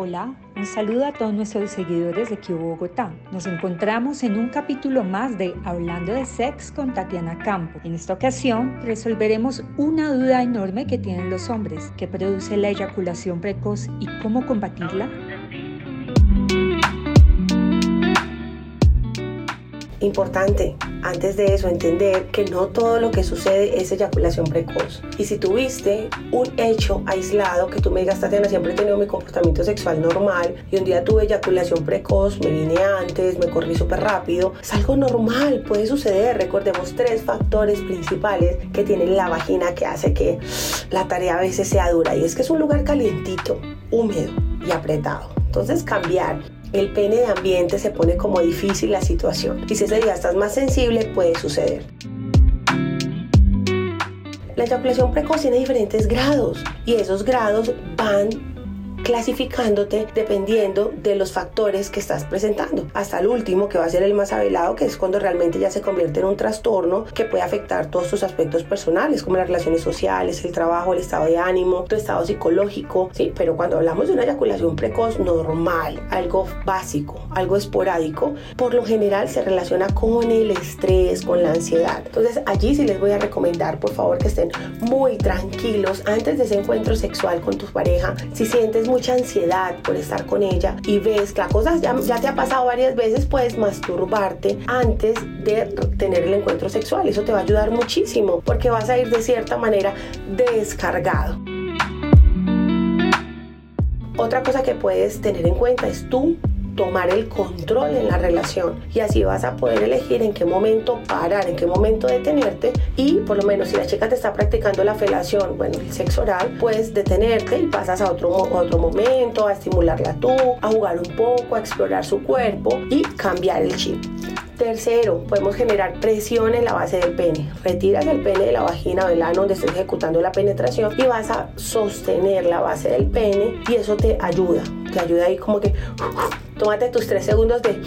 Hola, un saludo a todos nuestros seguidores de Cubo Bogotá. Nos encontramos en un capítulo más de Hablando de Sex con Tatiana Campo. En esta ocasión resolveremos una duda enorme que tienen los hombres, que produce la eyaculación precoz y cómo combatirla. Importante, antes de eso, entender que no todo lo que sucede es eyaculación precoz. Y si tuviste un hecho aislado, que tú me digas, Tatiana, siempre he tenido mi comportamiento sexual normal y un día tuve eyaculación precoz, me vine antes, me corrí súper rápido, es algo normal, puede suceder. Recordemos tres factores principales que tiene la vagina que hace que la tarea a veces sea dura y es que es un lugar calientito, húmedo y apretado. Entonces cambiar el pene de ambiente se pone como difícil la situación. Y si ese día estás más sensible, puede suceder. La eyaculación precoz tiene diferentes grados y esos grados van clasificándote dependiendo de los factores que estás presentando. Hasta el último, que va a ser el más avelado, que es cuando realmente ya se convierte en un trastorno que puede afectar todos tus aspectos personales, como las relaciones sociales, el trabajo, el estado de ánimo, tu estado psicológico. Sí, pero cuando hablamos de una eyaculación precoz normal, algo básico, algo esporádico, por lo general se relaciona con el estrés, con la ansiedad. Entonces allí sí les voy a recomendar, por favor, que estén muy tranquilos antes de ese encuentro sexual con tu pareja. Si sientes mucha ansiedad por estar con ella y ves que la cosa ya, ya te ha pasado varias veces, puedes masturbarte antes de tener el encuentro sexual. Eso te va a ayudar muchísimo porque vas a ir de cierta manera descargado. Otra cosa que puedes tener en cuenta es tú tomar el control en la relación y así vas a poder elegir en qué momento parar, en qué momento detenerte y por lo menos si la chica te está practicando la felación, bueno, el sexo oral, puedes detenerte y pasas a otro, otro momento, a estimularla tú, a jugar un poco, a explorar su cuerpo y cambiar el chip. Tercero, podemos generar presión en la base del pene. Retiras el pene de la vagina o del ano donde estés ejecutando la penetración y vas a sostener la base del pene y eso te ayuda. Te ayuda ahí como que tómate tus tres segundos de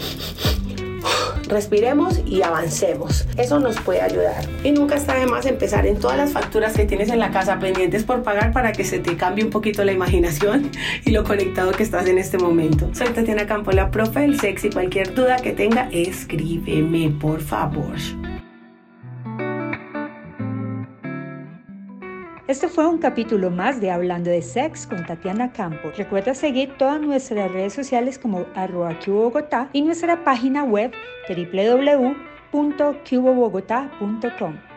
respiremos y avancemos. Eso nos puede ayudar. Y nunca está de más empezar en todas las facturas que tienes en la casa pendientes por pagar para que se te cambie un poquito la imaginación y lo conectado que estás en este momento. Soy Tatiana Campo, la profe del sexy. Cualquier duda que tenga, escríbeme, por favor. Este fue un capítulo más de Hablando de Sex con Tatiana Campos. Recuerda seguir todas nuestras redes sociales como arroba Bogotá y nuestra página web www.cubobogotá.com.